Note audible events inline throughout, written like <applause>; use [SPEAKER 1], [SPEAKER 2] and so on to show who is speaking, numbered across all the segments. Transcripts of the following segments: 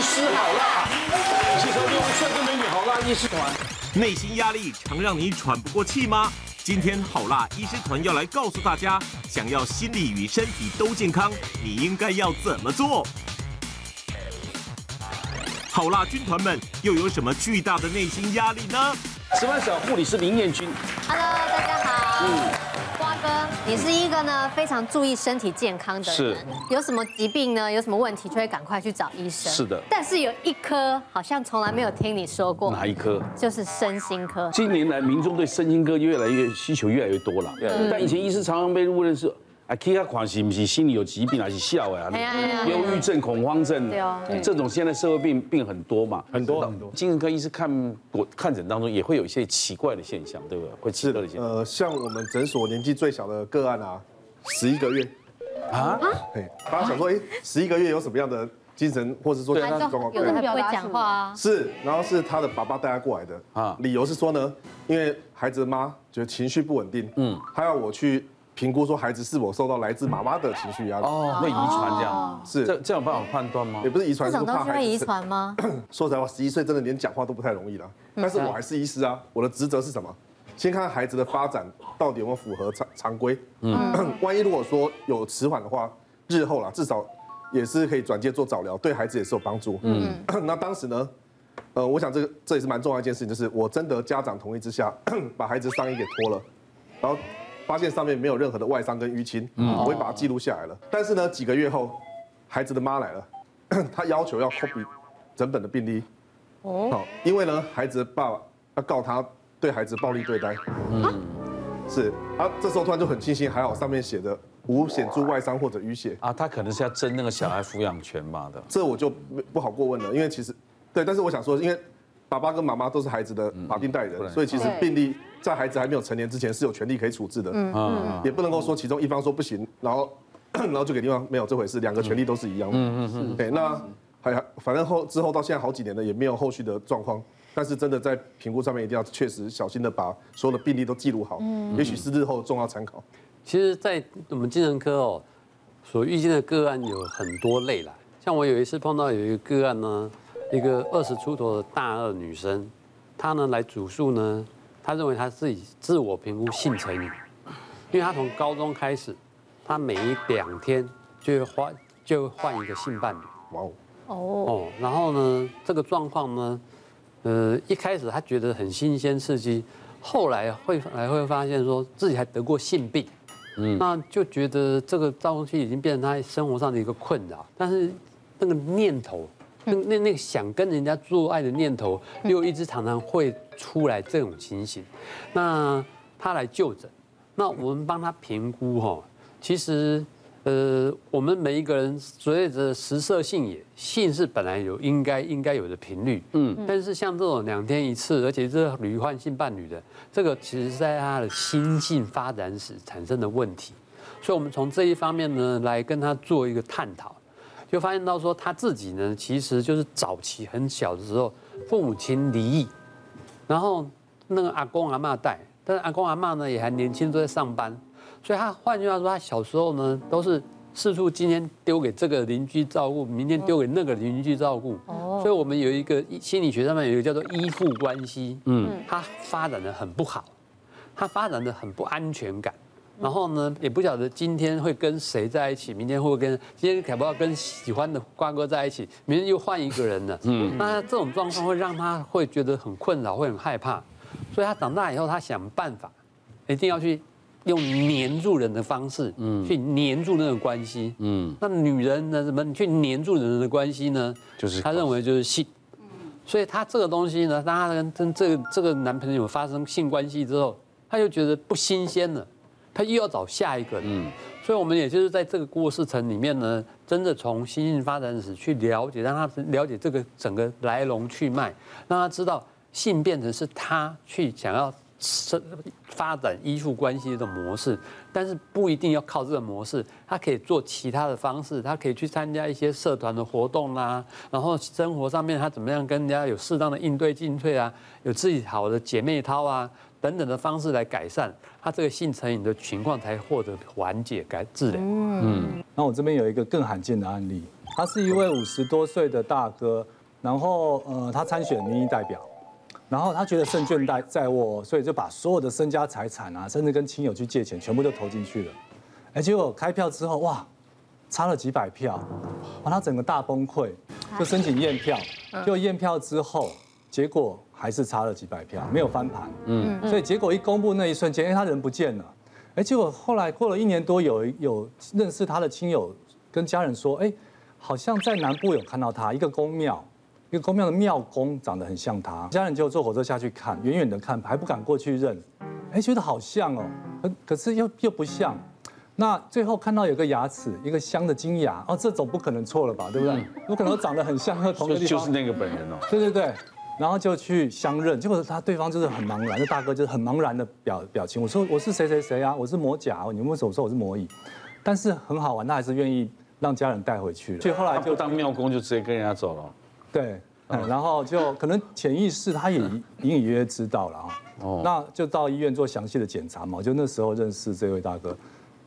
[SPEAKER 1] 师好辣，一起收听帅哥美女好辣医师团。
[SPEAKER 2] 内心压力常让你喘不过气吗？今天好辣医师团要来告诉大家，想要心理与身体都健康，你应该要怎么做？好辣军团们又有什么巨大的内心压力呢？
[SPEAKER 1] 十万小护理师林彦君
[SPEAKER 3] ，Hello，大家好。嗯，你是一个呢非常注意身体健康的人，是有什么疾病呢？有什么问题就会赶快去找医生。
[SPEAKER 1] 是的，
[SPEAKER 3] 但是有一科好像从来没有听你说过，
[SPEAKER 1] 哪一科？
[SPEAKER 3] 就是身心科。
[SPEAKER 1] 近年来，民众对身心科越来越需求越来越多了。嗯、但以前医师常常被误认是。啊，去他款是不是心里有疾病还是笑 <laughs> 呀？忧郁症、恐慌症，这种现在社会病病很多嘛，很多很多。精神科医师看我看诊当中也会有一些奇怪的现象，对不对？会奇怪的现象。
[SPEAKER 4] 呃，像我们诊所年纪最小的个案啊，十一个月啊，对，大家想说，哎，十一个月有什么样的精神，或者说其他状况？
[SPEAKER 3] 有的还不会讲话啊。
[SPEAKER 4] 是，然后是他的爸爸带他过来的啊，理由是说呢，因为孩子的妈觉得情绪不稳定，嗯，他要我去。评估说孩子是否受到来自妈妈的情绪压力
[SPEAKER 1] 哦，会遗传这样是这这样有办法判断吗？
[SPEAKER 4] 也不是遗传，
[SPEAKER 3] 这种东西会遗传吗？<clears throat>
[SPEAKER 4] 说实在话，十一岁真的连讲话都不太容易了。但是我还是医师啊，我的职责是什么？先看看孩子的发展到底有没有符合常常规。嗯，<clears throat> 万一如果说有迟缓的话，日后啦至少也是可以转介做早疗，对孩子也是有帮助。嗯，<clears throat> 那当时呢，呃，我想这个这也是蛮重要一件事情，就是我征得家长同意之下，把孩子上衣给脱了，然后。发现上面没有任何的外伤跟淤青，我会把它记录下来了。但是呢，几个月后，孩子的妈来了，<clears throat> 她要求要 copy 整本的病历。哦，因为呢，孩子的爸爸要告他对孩子暴力对待。嗯，是。啊，这时候突然就很庆幸，还好上面写的无显著外伤或者淤血。
[SPEAKER 1] 啊，他可能是要争那个小孩抚养权吧的。
[SPEAKER 4] 这我就不好过问了，因为其实，对，但是我想说，因为爸爸跟妈妈都是孩子的法定代理人，所以其实病历。在孩子还没有成年之前是有权利可以处置的，嗯，也不能够说其中一方说不行，然后 <clears throat> 然后就给另外没有这回事，两个权利都是一样的，嗯嗯嗯，对，那还反正后之后到现在好几年了，也没有后续的状况，但是真的在评估上面一定要确实小心的把所有的病例都记录好，嗯，也许是日后重要参考。
[SPEAKER 5] 其实，在我们精神科哦，所遇见的个案有很多类啦，像我有一次碰到有一个个案呢，一个二十出头的大二女生，她呢来主诉呢。他认为他自己自我评估性成瘾，因为他从高中开始，他每一两天就会换就会换一个性伴侣。哇哦哦，然后呢，这个状况呢，呃，一开始他觉得很新鲜刺激，后来会来会发现说自己还得过性病，嗯，那就觉得这个东西已经变成他生活上的一个困扰，但是那个念头。那那那个想跟人家做爱的念头，又一直常常会出来这种情形。那他来就诊，那我们帮他评估哈。其实，呃，我们每一个人所谓的食色性也，性是本来有应该应该有的频率，嗯。但是像这种两天一次，而且是屡换性伴侣的，这个其实是在他的心性发展时产生的问题。所以，我们从这一方面呢，来跟他做一个探讨。就发现到说他自己呢，其实就是早期很小的时候，父母亲离异，然后那个阿公阿妈带，但是阿公阿妈呢也还年轻，都在上班，所以他换句话说，他小时候呢都是四处今天丢给这个邻居照顾，明天丢给那个邻居照顾，所以我们有一个心理学上面有一个叫做依附关系，嗯，他发展的很不好，他发展的很不安全感。然后呢，也不晓得今天会跟谁在一起，明天会不会跟今天凯不要跟喜欢的瓜哥在一起，明天又换一个人了。嗯，那这种状况会让他会觉得很困扰，会很害怕，所以他长大以后，他想办法，一定要去用黏住人的方式，嗯，去黏住那个关系，嗯，那女人呢，怎么去黏住人的关系呢？就是他认为就是性，所以他这个东西呢，当他跟跟这个这个男朋友发生性关系之后，他就觉得不新鲜了。他又要找下一个人，嗯，所以我们也就是在这个故事层里面呢，真的从心性发展史去了解，让他了解这个整个来龙去脉，让他知道性变成是他去想要生发展依附关系的模式，但是不一定要靠这个模式，他可以做其他的方式，他可以去参加一些社团的活动啦，然后生活上面他怎么样跟人家有适当的应对进退啊，有自己好的姐妹淘啊。等等的方式来改善他这个性成瘾的情况，才获得缓解、改治疗。嗯，
[SPEAKER 6] 那我这边有一个更罕见的案例，他是一位五十多岁的大哥，然后呃，他参选民意代表，然后他觉得胜券在在握，所以就把所有的身家财产啊，甚至跟亲友去借钱，全部都投进去了。哎，结果开票之后，哇，差了几百票，把他整个大崩溃，就申请验票，就验票之后，结果还是差了几百票，没有翻盘。嗯，所以结果一公布那一瞬间，哎，他人不见了。哎，结果后来过了一年多，有有认识他的亲友跟家人说，哎。好像在南部有看到他，一个宫庙，一个宫庙的庙公长得很像他。家人就坐火车下去看，远远的看还不敢过去认，哎，觉得好像哦，可可是又又不像。那最后看到有个牙齿，一个镶的金牙，哦，这总不可能错了吧，对不对？有可能长得很像，和同一个地方。
[SPEAKER 1] 就是那个本人哦。
[SPEAKER 6] 对对对，然后就去相认，结果他对方就是很茫然，那大哥就是很茫然的表表情。我说我是谁谁谁啊，我是魔甲，你们为什么说我是魔乙？但是很好玩，他还是愿意。让家人带回去了，所以后来就
[SPEAKER 1] 当庙公就直接跟人家走了。
[SPEAKER 6] 对，然后就可能潜意识他也隐隐约约知道了啊。哦，那就到医院做详细的检查嘛。就那时候认识这位大哥，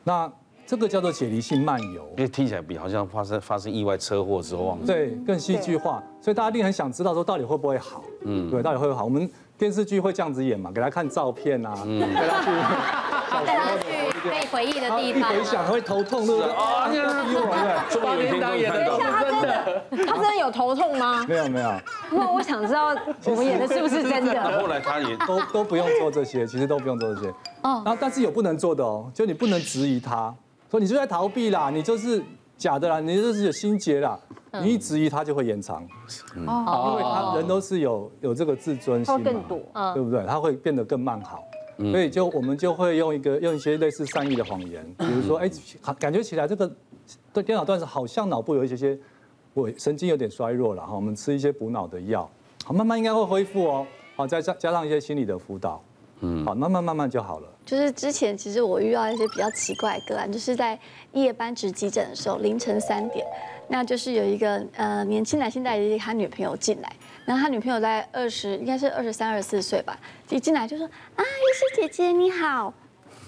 [SPEAKER 6] 那这个叫做解离性漫游，
[SPEAKER 1] 因为听起来比好像发生发生意外车祸之后。
[SPEAKER 6] 对，更戏剧化，所以大家一定很想知道说到底会不会好？嗯，对，到底会不会好？我们电视剧会这样子演嘛，给他看照片啊，给他去
[SPEAKER 3] 带他去。可以回忆的地方，
[SPEAKER 6] 一回想会头痛，对不对？啊，这样子，
[SPEAKER 1] 对，八点档演的，
[SPEAKER 7] 他真的，他真的有头痛吗？
[SPEAKER 6] 没有没有。
[SPEAKER 7] 那我想知道我们演的是不是真的？
[SPEAKER 1] 后来他也
[SPEAKER 6] 都都不用做这些，其实都不用做这些。哦。然后但是有不能做的哦，就你不能质疑他，说你就在逃避啦，你就是假的啦，你就是有心结啦，你一质疑他就会延长。哦。因为他人都是有有这个自尊心嘛，对不对？他会变得更慢好。所以就我们就会用一个用一些类似善意的谎言，比如说，哎，感觉起来这个对电脑断层好像脑部有一些些，我神经有点衰弱了哈，我们吃一些补脑的药，好，慢慢应该会恢复哦，好，再加加上一些心理的辅导，嗯，好，慢慢慢慢就好了。
[SPEAKER 8] 就是之前其实我遇到一些比较奇怪的个案，就是在夜班值急诊的时候，凌晨三点，那就是有一个呃年轻男性带着他女朋友进来。然后他女朋友在二十，应该是二十三、二十四岁吧，一进来就说：“啊，医师姐姐你好。”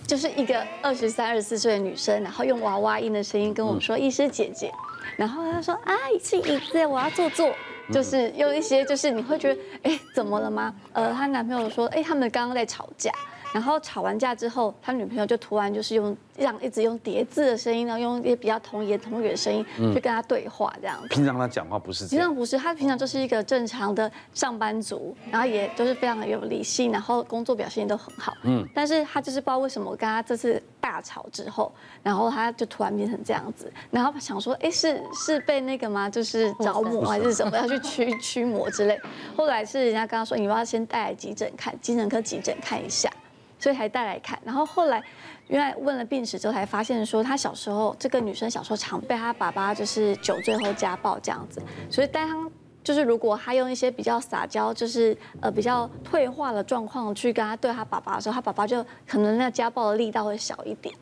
[SPEAKER 8] 就是一个二十三、二十四岁的女生，然后用娃娃音的声音跟我们说：“医师姐姐。”然后她说：“啊，是椅子，我要坐坐。”就是用一些，就是你会觉得：“哎，怎么了吗？”呃，她男朋友说：“哎，他们刚刚在吵架。”然后吵完架之后，他女朋友就突然就是用这样一直用叠字的声音，然后用一些比较童言童语的声音去跟他对话，这样子。
[SPEAKER 1] 平常他讲话不是这样？平
[SPEAKER 8] 常不是，他平常就是一个正常的上班族，然后也就是非常的有理性，然后工作表现都很好。嗯。但是他就是不知道为什么跟他这次大吵之后，然后他就突然变成这样子，然后想说，哎，是是被那个吗？就是着魔还是什么要去驱驱魔之类？后来是人家跟他说，你要先带来急诊看，精神科急诊看一下。所以才带来看，然后后来，原来问了病史之后，才发现说，她小时候这个女生小时候常被她爸爸就是酒醉后家暴这样子，所以当她就是如果她用一些比较撒娇，就是呃比较退化的状况去跟她对她爸爸的时候，她爸爸就可能那家暴的力道会小一点。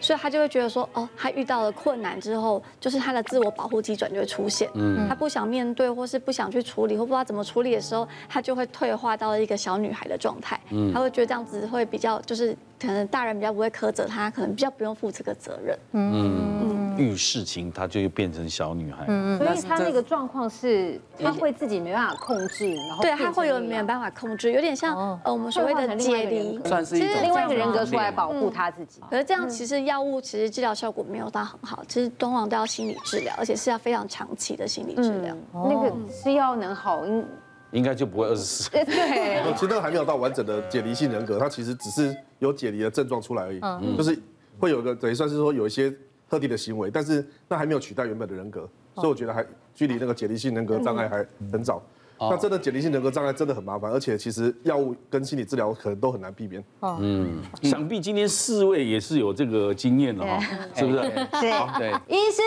[SPEAKER 8] 所以他就会觉得说，哦，他遇到了困难之后，就是他的自我保护机转就会出现。嗯，他不想面对，或是不想去处理，或不知道怎么处理的时候，他就会退化到一个小女孩的状态。嗯，他会觉得这样子会比较，就是可能大人比较不会苛责他，可能比较不用负这个责任。
[SPEAKER 1] 嗯。遇事情，她就变成小女孩。嗯，
[SPEAKER 7] 所以她那个状况是，她会自己没办法控制，然后
[SPEAKER 8] 对，她会有没有办法控制，有点像呃我们所谓的解离，
[SPEAKER 7] 算是一种另外一个人格出来保护她自己。
[SPEAKER 8] 可是这样其实药物其实治疗效果没有到很好，其实通常都要心理治疗，而且是要非常长期的心理治疗。
[SPEAKER 7] 那个吃药能好，应
[SPEAKER 1] 应该就不会二十四。<laughs>
[SPEAKER 7] 对，
[SPEAKER 4] 其实那个还没有到完整的解离性人格，他其实只是有解离的症状出来而已，就是会有一个等于算是说有一些。特定的行为，但是那还没有取代原本的人格，所以我觉得还距离那个解离性人格障碍还很早。那真的解离性人格障碍真的很麻烦，而且其实药物跟心理治疗可能都很难避免。
[SPEAKER 1] 嗯，想必今天四位也是有这个经验的哈，<laughs> 是不是？
[SPEAKER 7] 对对。医师，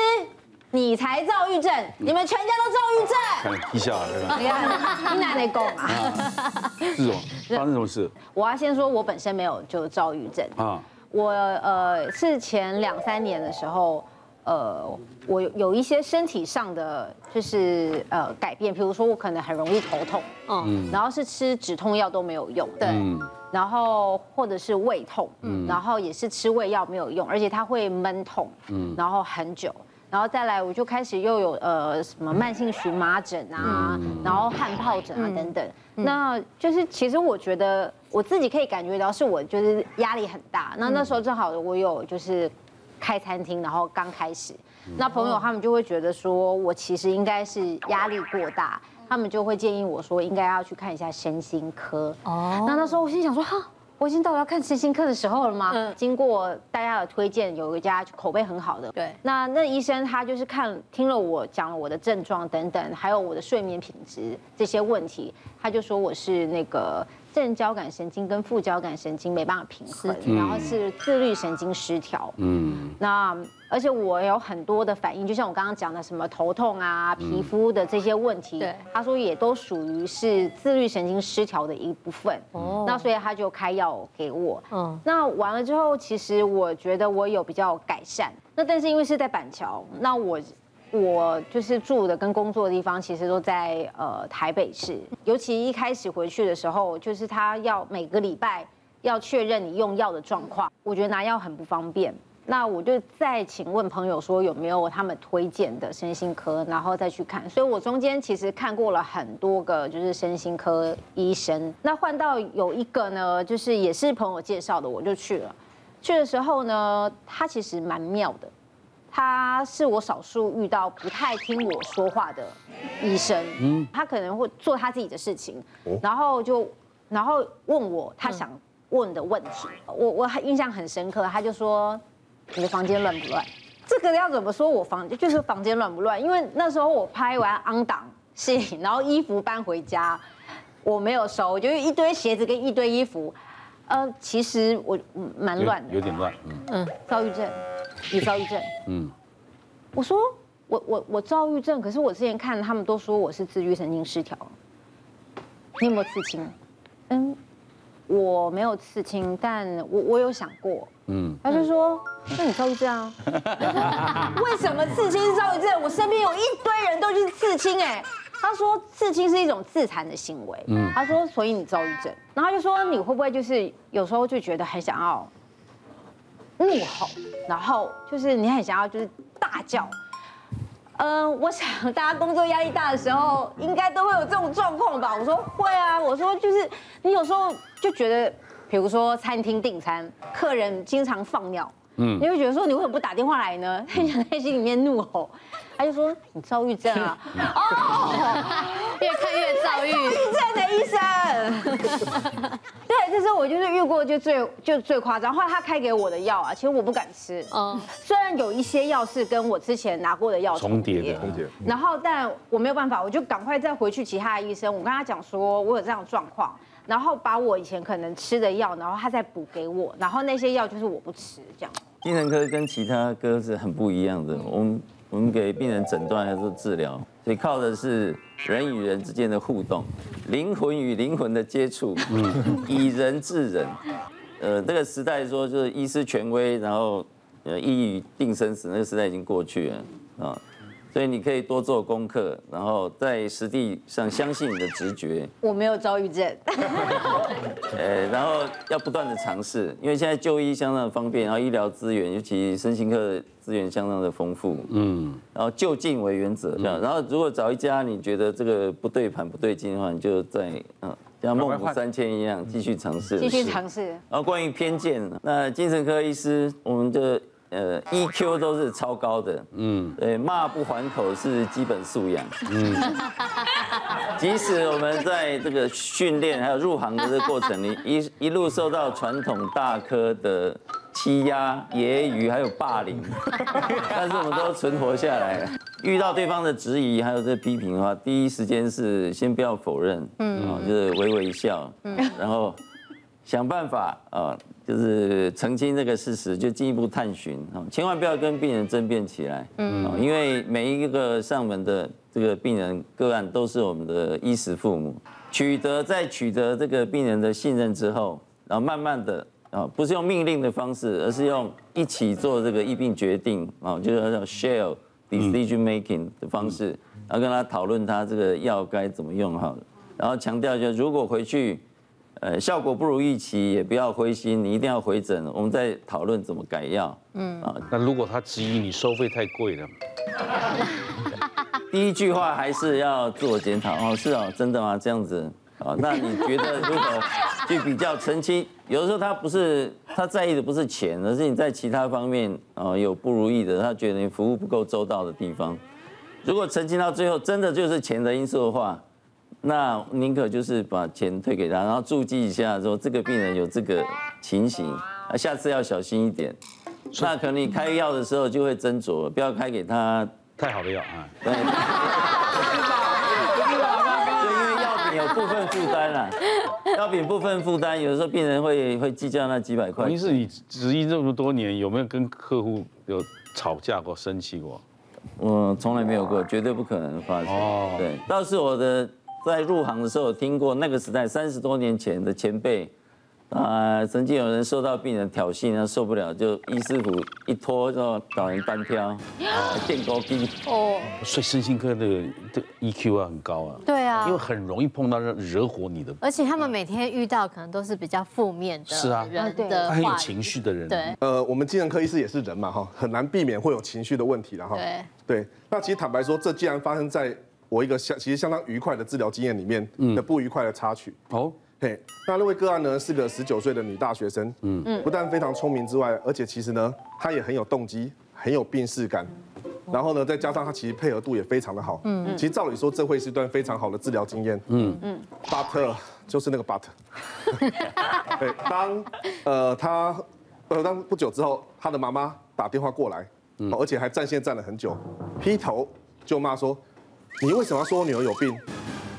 [SPEAKER 7] 你才躁郁症，你们全家都躁郁症。
[SPEAKER 1] 看，一下你看？
[SPEAKER 7] 你哪里讲啊？
[SPEAKER 1] 是哦，发生什么事？<laughs>
[SPEAKER 7] 我要先说，我本身没有就躁郁症啊。我呃是前两三年的时候，呃，我有一些身体上的就是呃改变，比如说我可能很容易头痛，嗯，然后是吃止痛药都没有用，对，然后或者是胃痛，嗯，然后也是吃胃药没有用，而且它会闷痛，嗯，然后很久，然后再来我就开始又有呃什么慢性荨麻疹啊，然后汗疱疹啊等等。那就是其实我觉得我自己可以感觉到是我就是压力很大。那那时候正好我有就是开餐厅，然后刚开始，那朋友他们就会觉得说我其实应该是压力过大，他们就会建议我说应该要去看一下身心科。哦，那那时候我心想说哈。我已经到了要看身心科的时候了吗？嗯，经过大家的推荐，有一家口碑很好的。对，那那医生他就是看听了我讲了我的症状等等，还有我的睡眠品质这些问题，他就说我是那个。正交感神经跟副交感神经没办法平衡，然后是自律神经失调。嗯，那而且我有很多的反应，就像我刚刚讲的什么头痛啊、皮肤的这些问题，对，他说也都属于是自律神经失调的一部分。哦，那所以他就开药给我。嗯，那完了之后，其实我觉得我有比较改善。那但是因为是在板桥，那我。我就是住的跟工作的地方，其实都在呃台北市。尤其一开始回去的时候，就是他要每个礼拜要确认你用药的状况，我觉得拿药很不方便。那我就再请问朋友说有没有他们推荐的身心科，然后再去看。所以我中间其实看过了很多个就是身心科医生。那换到有一个呢，就是也是朋友介绍的，我就去了。去的时候呢，他其实蛮妙的。他是我少数遇到不太听我说话的医生，嗯，他可能会做他自己的事情，然后就然后问我他想问的问题，我我印象很深刻，他就说你的房间乱不乱？这个要怎么说？我房就是房间乱不乱？因为那时候我拍完 on 档戏，然后衣服搬回家，我没有收，就是一堆鞋子跟一堆衣服，呃，其实我蛮乱的，
[SPEAKER 1] 有点乱，嗯
[SPEAKER 7] 嗯，躁郁症。你躁郁症？<laughs> 嗯，我说我我我躁郁症，可是我之前看他们都说我是自律神经失调。你有没有刺青？嗯，我没有刺青，但我我有想过。嗯，他就说，那你躁郁症啊？<laughs> <laughs> 为什么刺青是躁郁症？我身边有一堆人都去刺青，哎，他说刺青是一种自残的行为。嗯，他说所以你躁郁症，然后他就说你会不会就是有时候就觉得很想要。怒吼，然后就是你很想要就是大叫，嗯，我想大家工作压力大的时候，应该都会有这种状况吧？我说会啊，我说就是你有时候就觉得，比如说餐厅订餐，客人经常放尿，嗯，你会觉得说你为什么不打电话来呢？<laughs> 很想在心里面怒吼。他就说你躁郁症啊，<laughs> 哦，越看越躁郁，<laughs> 躁郁症的医生，我就是遇过就最就最夸张。后来他开给我的药啊，其实我不敢吃，嗯，虽然有一些药是跟我之前拿过的药重叠的，重叠，然后但我没有办法，我就赶快再回去其他的医生，我跟他讲说我有这样的状况，然后把我以前可能吃的药，然后他再补给我，然后那些药就是我不吃这样。
[SPEAKER 9] 精神科跟其他科是很不一样的，我们。我们给病人诊断还是治疗，所以靠的是人与人之间的互动，灵魂与灵魂的接触，以人治人。呃，这个时代说就是医师权威，然后呃一语定生死，那个时代已经过去了啊。所以你可以多做功课，然后在实地上相信你的直觉。
[SPEAKER 7] 我没有遭遇症。
[SPEAKER 9] 呃，<laughs> 然后要不断的尝试，因为现在就医相当的方便，然后医疗资源，尤其身心科的资源相当的丰富。嗯。然后就近为原则，这样。然后如果找一家你觉得这个不对盘不对劲的话，你就在嗯像孟母三迁一样继续尝试。
[SPEAKER 7] 继续尝试。
[SPEAKER 9] 然后关于偏见，那精神科医师我们的。呃，EQ 都是超高的，嗯，对，骂不还口是基本素养，嗯，<laughs> 即使我们在这个训练还有入行的这个过程里，<laughs> 一一路受到传统大科的欺压、揶揄还有霸凌，<laughs> 但是我们都存活下来。了。遇到对方的质疑还有这批评的话，第一时间是先不要否认，嗯，就是微微一笑，嗯，然后想办法啊。就是澄清这个事实，就进一步探寻啊，千万不要跟病人争辩起来，嗯，因为每一个上门的这个病人个案都是我们的衣食父母，取得在取得这个病人的信任之后，然后慢慢的啊，不是用命令的方式，而是用一起做这个疫病决定啊，就是叫 share decision making 的方式，然后跟他讨论他这个药该怎么用哈，然后强调就如果回去。呃，效果不如预期，也不要灰心，你一定要回诊，我们再讨论怎么改药。
[SPEAKER 1] 嗯啊，那如果他质疑你收费太贵了 <laughs> <laughs>
[SPEAKER 9] 第一句话还是要自我检讨哦，是哦，真的吗？这样子啊，那你觉得如果去比较澄清，有的时候他不是他在意的不是钱，而是你在其他方面啊有不如意的，他觉得你服务不够周到的地方。如果澄清到最后真的就是钱的因素的话。那宁可就是把钱退给他，然后注记一下说这个病人有这个情形，啊，下次要小心一点。那可能你开药的时候就会斟酌，不要开给他
[SPEAKER 1] 太好的药啊。
[SPEAKER 9] 对。因为药品有部分负担啦，<laughs> 药品部分负担，有的时候病人会会计较那几百块。
[SPEAKER 1] 王医师，你执医这么多年，有没有跟客户有吵架过、生气过？
[SPEAKER 9] 我从来没有过，绝对不可能发生。哦。对，倒是我的。在入行的时候，听过那个时代三十多年前的前辈，啊，曾经有人受到病人挑衅，他受不了，就医师傅一拖就找人单挑，电高低。哦，<laughs>
[SPEAKER 1] 所以身心科的的 EQ 啊很高啊。
[SPEAKER 3] 对啊，
[SPEAKER 1] 因为很容易碰到惹火你的。
[SPEAKER 3] 而且他们每天遇到可能都是比较负面的。
[SPEAKER 1] 是啊，
[SPEAKER 3] 人
[SPEAKER 1] 的很有情绪的人。
[SPEAKER 3] 对。
[SPEAKER 4] 呃，我们精神科医师也是人嘛，哈，很难避免会有情绪的问题的哈。
[SPEAKER 3] 对。
[SPEAKER 4] 对，那其实坦白说，这既然发生在。我一个相其实相当愉快的治疗经验里面的不愉快的插曲。哦，嘿，那那位个案呢是个十九岁的女大学生，嗯。嗯，不但非常聪明之外，而且其实呢她也很有动机，很有病识感，然后呢再加上她其实配合度也非常的好，嗯。嗯，其实照理说这会是一段非常好的治疗经验，嗯。嗯，but 就是那个 but，<laughs> 对，当呃她呃当不久之后，她的妈妈打电话过来，而且还占线站了很久，劈头就骂说。你为什么要说我女儿有病？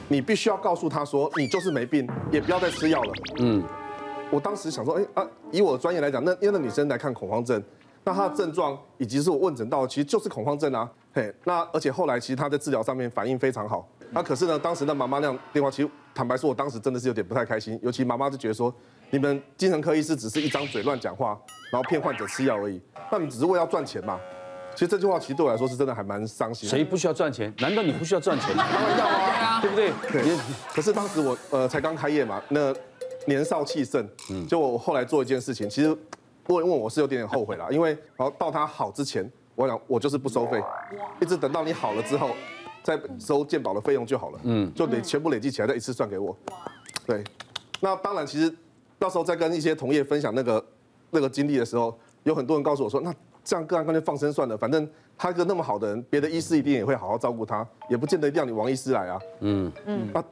[SPEAKER 4] 你必须要告诉她说，你就是没病，也不要再吃药了。嗯，我当时想说，哎啊，以我的专业来讲，那因为那女生来看恐慌症，那她的症状以及是我问诊到的，其实就是恐慌症啊。嘿，那而且后来其实她在治疗上面反应非常好。那可是呢，当时那妈妈那样电话，其实坦白说，我当时真的是有点不太开心。尤其妈妈就觉得说，你们精神科医师只是一张嘴乱讲话，然后骗患者吃药而已，那你只是为了要赚钱嘛？其实这句话其实对我来说是真的还蛮伤心。
[SPEAKER 1] 谁不需要赚钱？难道你不需要赚钱？当然要啊，对不对？
[SPEAKER 4] 对。可是当时我呃才刚开业嘛，那年少气盛，嗯，就我后来做一件事情，其实问问我是有点点后悔了，因为然后到他好之前，我想我就是不收费，一直等到你好了之后再收鉴宝的费用就好了，嗯，就得全部累积起来再一次算给我。对。那当然，其实到时候再跟一些同业分享那个那个经历的时候，有很多人告诉我说那。这样个案干脆放生算了，反正他一个那么好的人，别的医师一定也会好好照顾他，也不见得一定要你王医师来啊。嗯嗯。啊，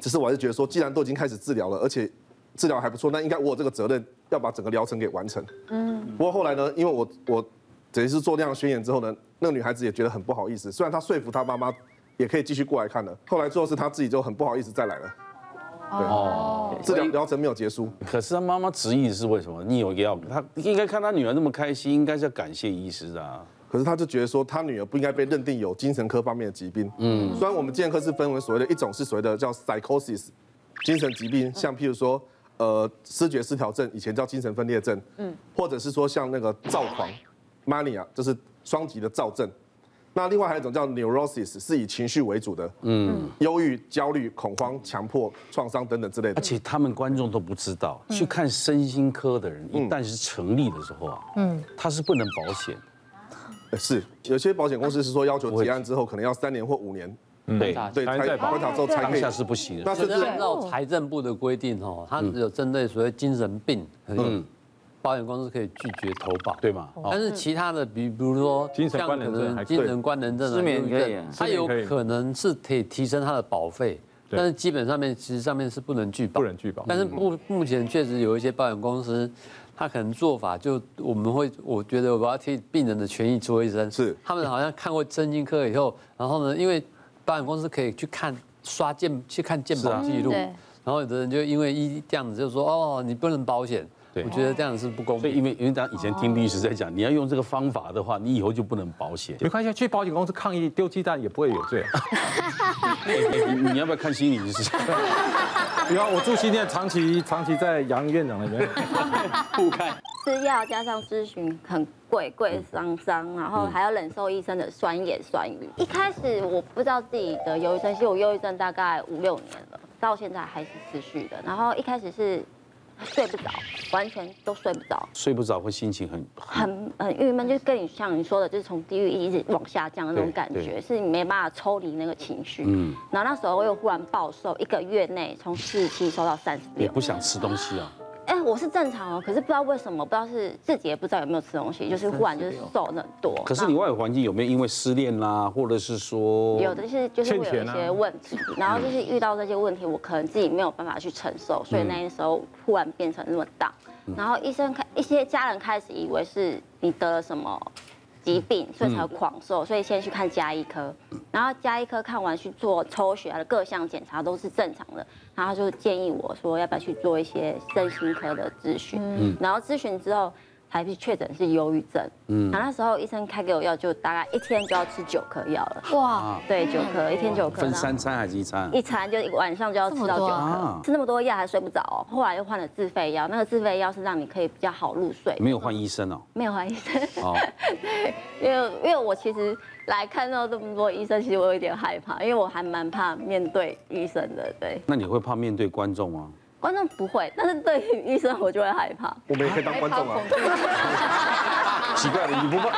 [SPEAKER 4] 只是我还是觉得说，既然都已经开始治疗了，而且治疗还不错，那应该我有这个责任要把整个疗程给完成。嗯。不过后来呢，因为我我等于是做那样宣言之后呢，那个女孩子也觉得很不好意思，虽然她说服她妈妈也可以继续过来看了，后来最后是她自己就很不好意思再来了。哦，治疗疗程没有结束，
[SPEAKER 1] 可是他妈妈执意是为什么？你有药，他应该看他女儿那么开心，应该是要感谢医师啊。
[SPEAKER 4] 可是他就觉得说，他女儿不应该被认定有精神科方面的疾病。嗯，虽然我们精神科是分为所谓的一种是所谓的叫 psychosis，精神疾病，像譬如说呃失觉失调症，以前叫精神分裂症，嗯，或者是说像那个躁狂 mania，就是双极的躁症。那另外还有一种叫 neurosis，是以情绪为主的，嗯，忧郁、焦虑、恐慌、强迫、创伤等等之类的。
[SPEAKER 1] 而且他们观众都不知道，去看身心科的人，一旦是成立的时候啊，嗯，他是不能保险。
[SPEAKER 4] 是，有些保险公司是说要求结案之后可能要三年或五年，
[SPEAKER 1] 对
[SPEAKER 4] 对，才保险之后才可以。
[SPEAKER 1] 当下是不行的。
[SPEAKER 5] 那是按照财政部的规定哦，它只有针对所谓精神病，嗯。保险公司可以拒绝投保，
[SPEAKER 1] 对吗？
[SPEAKER 5] 但是其他的，比比如说像可能精神官能症、失眠症，它有可能是可以提升它的保费，但是基本上面其实上面是不能拒保。
[SPEAKER 6] 不能拒保。
[SPEAKER 5] 但是目目前确实有一些保险公司，他可能做法就我们会，我觉得我要替病人的权益说一声，
[SPEAKER 4] 是。
[SPEAKER 5] 他们好像看过身心科以后，然后呢，因为保险公司可以去看刷健去看健保记录，然后有的人就因为一这样子就说哦，你不能保险。我觉得这样是不公平，
[SPEAKER 1] 因为因为咱以前听律师在讲，你要用这个方法的话，你以后就不能保险。
[SPEAKER 6] 没关系，去保险公司抗议丢鸡蛋也不会有罪。<laughs>
[SPEAKER 1] 你你要不要看心理医师？<laughs>
[SPEAKER 6] 比方我住新店，长期长期在杨院长那边，<laughs>
[SPEAKER 1] 不看。
[SPEAKER 10] 吃药加上咨询很贵，贵伤伤，然后还要忍受医生的酸言酸语。一开始我不知道自己的忧郁症，其实我忧郁症大概五六年了。到现在还是持续的。然后一开始是睡不着，完全都睡不着，
[SPEAKER 1] 睡不着会心情很
[SPEAKER 10] 很很郁闷，就是跟你像你说的，就是从地狱一直往下降的那种感觉，是你没办法抽离那个情绪。嗯。然后那时候我又忽然暴瘦，一个月内从四十七瘦到三十六。
[SPEAKER 1] 也不想吃东西啊。
[SPEAKER 10] 哎，我是正常哦，可是不知道为什么，不知道是自己也不知道有没有吃东西，就是忽然就是瘦很多。
[SPEAKER 1] 可是你外围环境有没有因为失恋啦，或者是说
[SPEAKER 10] 有的是就是会有一些问题，然后就是遇到这些问题，我可能自己没有办法去承受，所以那时候忽然变成那么大，然后医生开一些家人开始以为是你得了什么。疾病，所以才狂瘦，所以先去看家医科，然后家医科看完去做抽血的各项检查都是正常的，然后就建议我说要不要去做一些身心科的咨询，然后咨询之后。还是确诊是忧郁症，嗯，然后那时候医生开给我药，就大概一天就要吃九颗药了，哇，对，九颗，一天九颗，
[SPEAKER 1] 分三餐还是一餐？
[SPEAKER 10] 一餐就晚上就要吃到九颗，吃那么多药还睡不着哦，后来又换了自费药，那个自费药是让你可以比较好入睡，
[SPEAKER 1] 没有换医生哦，
[SPEAKER 10] 没有换医生，哦，<laughs> 对，因为因为我其实来看到这么多医生，其实我有一点害怕，因为我还蛮怕面对医生的，对。
[SPEAKER 1] 那你会怕面对观众吗？
[SPEAKER 10] 观众不会，但是对于医生我就会害怕。
[SPEAKER 4] 我们也可以当观众啊。<laughs>
[SPEAKER 1] 奇怪了，你不怕？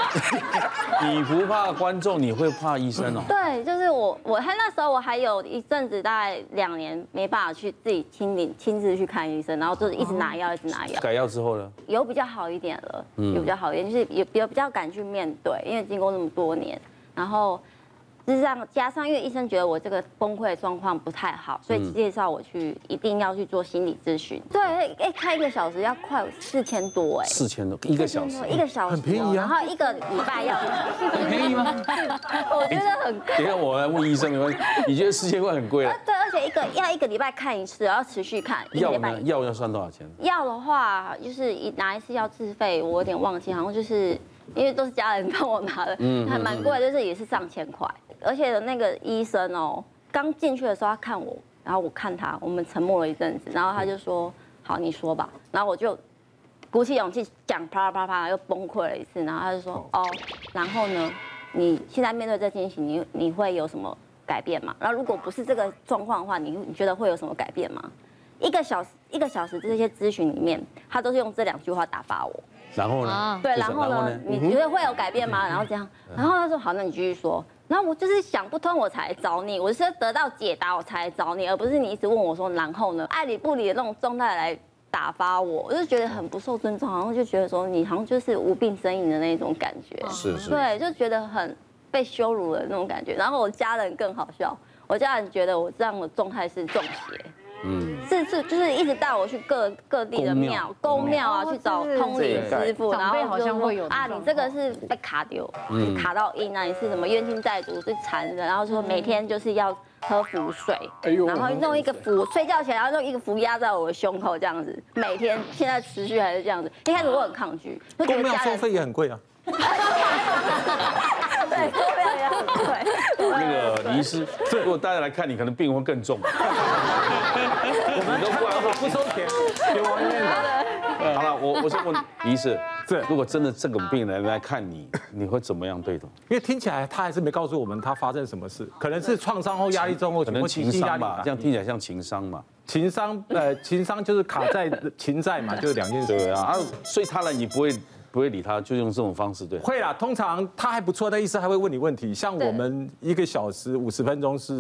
[SPEAKER 1] <laughs> 你不怕观众，你会怕医生哦？
[SPEAKER 10] 对，就是我，我还那时候我还有一阵子，大概两年没办法去自己亲临亲自去看医生，然后就是一直拿药，一直拿药。
[SPEAKER 1] 改药之后呢？
[SPEAKER 10] 有比较好一点了，有比较好一点，就是有有比较敢去面对，因为经过那么多年，然后。事实上，加上因为医生觉得我这个崩溃状况不太好，所以介绍我去一定要去做心理咨询。对，哎，开一个小时要快四千多哎。
[SPEAKER 1] 四千多一个小时，
[SPEAKER 10] 一个小时
[SPEAKER 6] 很便宜啊。
[SPEAKER 10] 然后一个礼拜要
[SPEAKER 1] 很便宜吗？
[SPEAKER 10] 我觉得很贵。
[SPEAKER 1] 等下我来问医生，你你觉得四千块很贵啊？
[SPEAKER 10] 对，而且一个要一个礼拜看一次，要持续看。
[SPEAKER 1] 药呢？药要算多少钱？
[SPEAKER 10] 药的话，就是一拿一次要自费，我有点忘记，好像就是因为都是家人帮我拿的，嗯，还蛮贵，就是也是上千块。而且那个医生哦，刚进去的时候他看我，然后我看他，我们沉默了一阵子，然后他就说：“好，你说吧。”然后我就鼓起勇气讲啪啪啪，又崩溃了一次。然后他就说：“哦，然后呢？你现在面对这件事情，你你会有什么改变吗？然后如果不是这个状况的话，你你觉得会有什么改变吗？”一个小时一个小时这些咨询里面，他都是用这两句话打发我。
[SPEAKER 1] 然后呢？
[SPEAKER 10] 对，然后呢？你觉得会有改变吗？然后这样，然后他说：“好，那你继续说。”然后我就是想不通，我才找你，我是得到解答，我才找你，而不是你一直问我说，然后呢，爱理不理的那种状态来打发我，我就觉得很不受尊重，然后就觉得说你好像就是无病呻吟的那种感觉，
[SPEAKER 1] 是是，
[SPEAKER 10] 对，就觉得很被羞辱的那种感觉。然后我家人更好笑，我家人觉得我这样的状态是中邪。嗯，是是，就是一直带我去各各地的庙、公庙啊，去找通灵师傅，然后好像会有啊，你这个是被卡丢，卡到阴啊，你是什么冤亲债主是缠的，然后说每天就是要喝符水，然后弄一个符，睡觉前然后弄一个符压在我的胸口这样子，每天现在持续还是这样子，一开始我很抗拒，
[SPEAKER 6] 公庙收费也很贵啊。<laughs>
[SPEAKER 10] 对，都非常很贵。
[SPEAKER 1] 那个李医师，如果大家来看你，可能病会更重。<laughs>
[SPEAKER 6] 都不不收钱，给王院长。
[SPEAKER 1] 好了，我我是问李医师，这如果真的这个病人来看你，你会怎么样对待？
[SPEAKER 6] 因为听起来他还是没告诉我们他发生什么事，可能是创伤后压力症或可能
[SPEAKER 1] 情商吧，这样听起来像情商嘛。
[SPEAKER 6] 情商，呃，情商就是卡在 <laughs> 情债嘛，就是两件事。
[SPEAKER 1] 对啊，所以他呢，你不会。不会理他，就用这种方式对。
[SPEAKER 6] 会啦，通常他还不错，但医生还会问你问题。像我们一个小时五十分钟是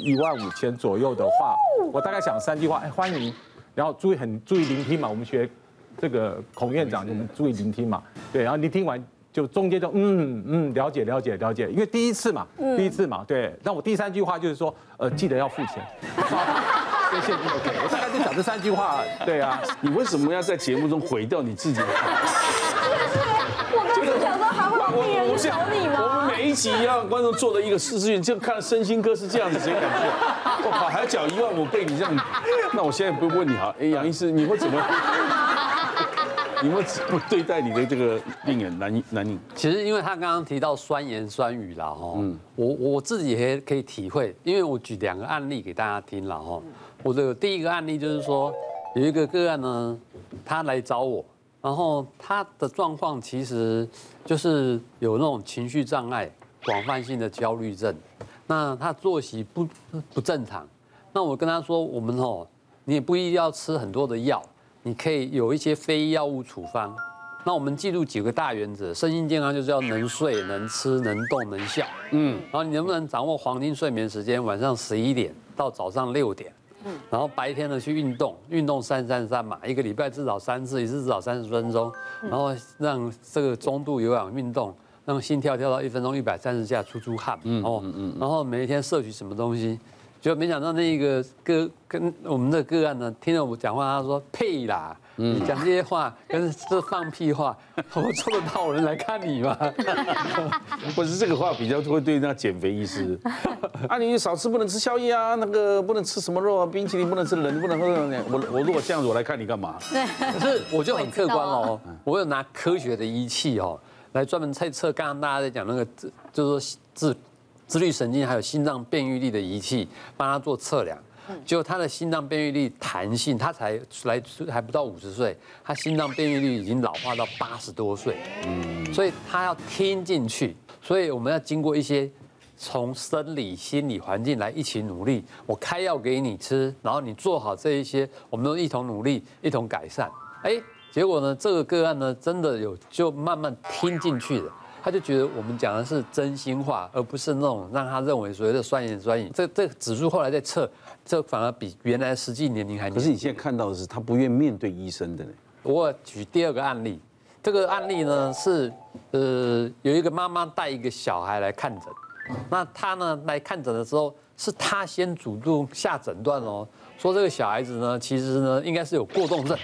[SPEAKER 6] 一万五千左右的话，我大概讲三句话，哎，欢迎，然后注意很注意聆听嘛。我们学这个孔院长，我们注意聆听嘛。对，然后你听完就中间就嗯嗯了解了解了解，因为第一次嘛，第一次嘛，对。那我第三句话就是说，呃，记得要付钱。谢谢你，OK。<laughs> 我大概就讲这三句话，对啊。
[SPEAKER 1] 你为什么要在节目中毁掉你自己的？
[SPEAKER 10] 我我想你吗？
[SPEAKER 1] 我们每一集让观众做的一个试试，就看身心科是这样子，谁敢做？我靠，还要缴一万五被你这样，那我现在不问你哈，哎，杨医师，你会怎么？你们怎么对待你的这个病人？男男女？
[SPEAKER 5] 其实因为他刚刚提到酸言酸语啦哈，嗯，我我自己也可以体会，因为我举两个案例给大家听了哈。我的第一个案例就是说，有一个个案呢，他来找我。然后他的状况其实就是有那种情绪障碍、广泛性的焦虑症。那他作息不不正常。那那我跟他说，我们哦，你也不一定要吃很多的药，你可以有一些非药物处方。那我们记住几个大原则，身心健康就是要能睡、能吃、能动、能笑。嗯，然后你能不能掌握黄金睡眠时间？晚上十一点到早上六点。嗯，然后白天呢去运动，运动三三三嘛，一个礼拜至少三次，一次至少三十分钟。然后让这个中度有氧运动，让心跳跳到一分钟一百三十下，出出汗。嗯嗯嗯。然后每一天摄取什么东西？就没想到那个个跟我们的个案呢，听到我讲话，他说屁啦。你讲这些话跟这放屁话，我做得到人来看你吗？<laughs>
[SPEAKER 1] 不是这个话比较会对那减肥医师。<laughs> 啊，你少吃不能吃宵夜啊，那个不能吃什么肉啊，冰淇淋不能吃冷，不能喝冷。我我如果这样子我来看你干嘛？
[SPEAKER 5] 对。可是我就很客观哦，我有拿科学的仪器哦，来专门测测刚刚大家在讲那个自，就是说自自律神经还有心脏变异力的仪器，帮他做测量。就他的心脏变异力弹性，他才来还不到五十岁，他心脏变异力已经老化到八十多岁，嗯，所以他要听进去，所以我们要经过一些从生理、心理环境来一起努力。我开药给你吃，然后你做好这一些，我们都一同努力，一同改善。哎，结果呢，这个个案呢，真的有就慢慢听进去了。他就觉得我们讲的是真心话，而不是那种让他认为所谓的酸言酸语。这这指数后来在测，这反而比原来实际年龄还。
[SPEAKER 1] 可是你现在看到的是他不愿面对医生的呢。
[SPEAKER 5] 我举第二个案例，这个案例呢是呃有一个妈妈带一个小孩来看诊，那他呢来看诊的时候是他先主动下诊断哦，说这个小孩子呢其实呢应该是有过动症。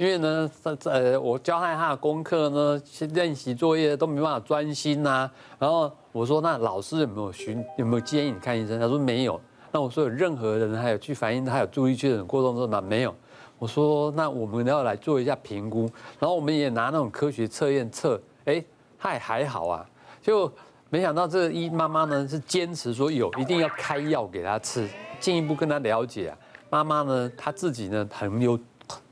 [SPEAKER 5] 因为呢，呃，我教他他的功课呢，练习作业都没办法专心呐。然后我说，那老师有没有寻有没有建议你看医生？他说没有。那我说有任何人还有去反映他有注意确诊过动症吗？没有。我说那我们要来做一下评估，然后我们也拿那种科学测验测，哎，他也还好啊。就没想到这个医妈妈呢是坚持说有一定要开药给他吃，进一步跟他了解啊。妈妈呢，她自己呢很有。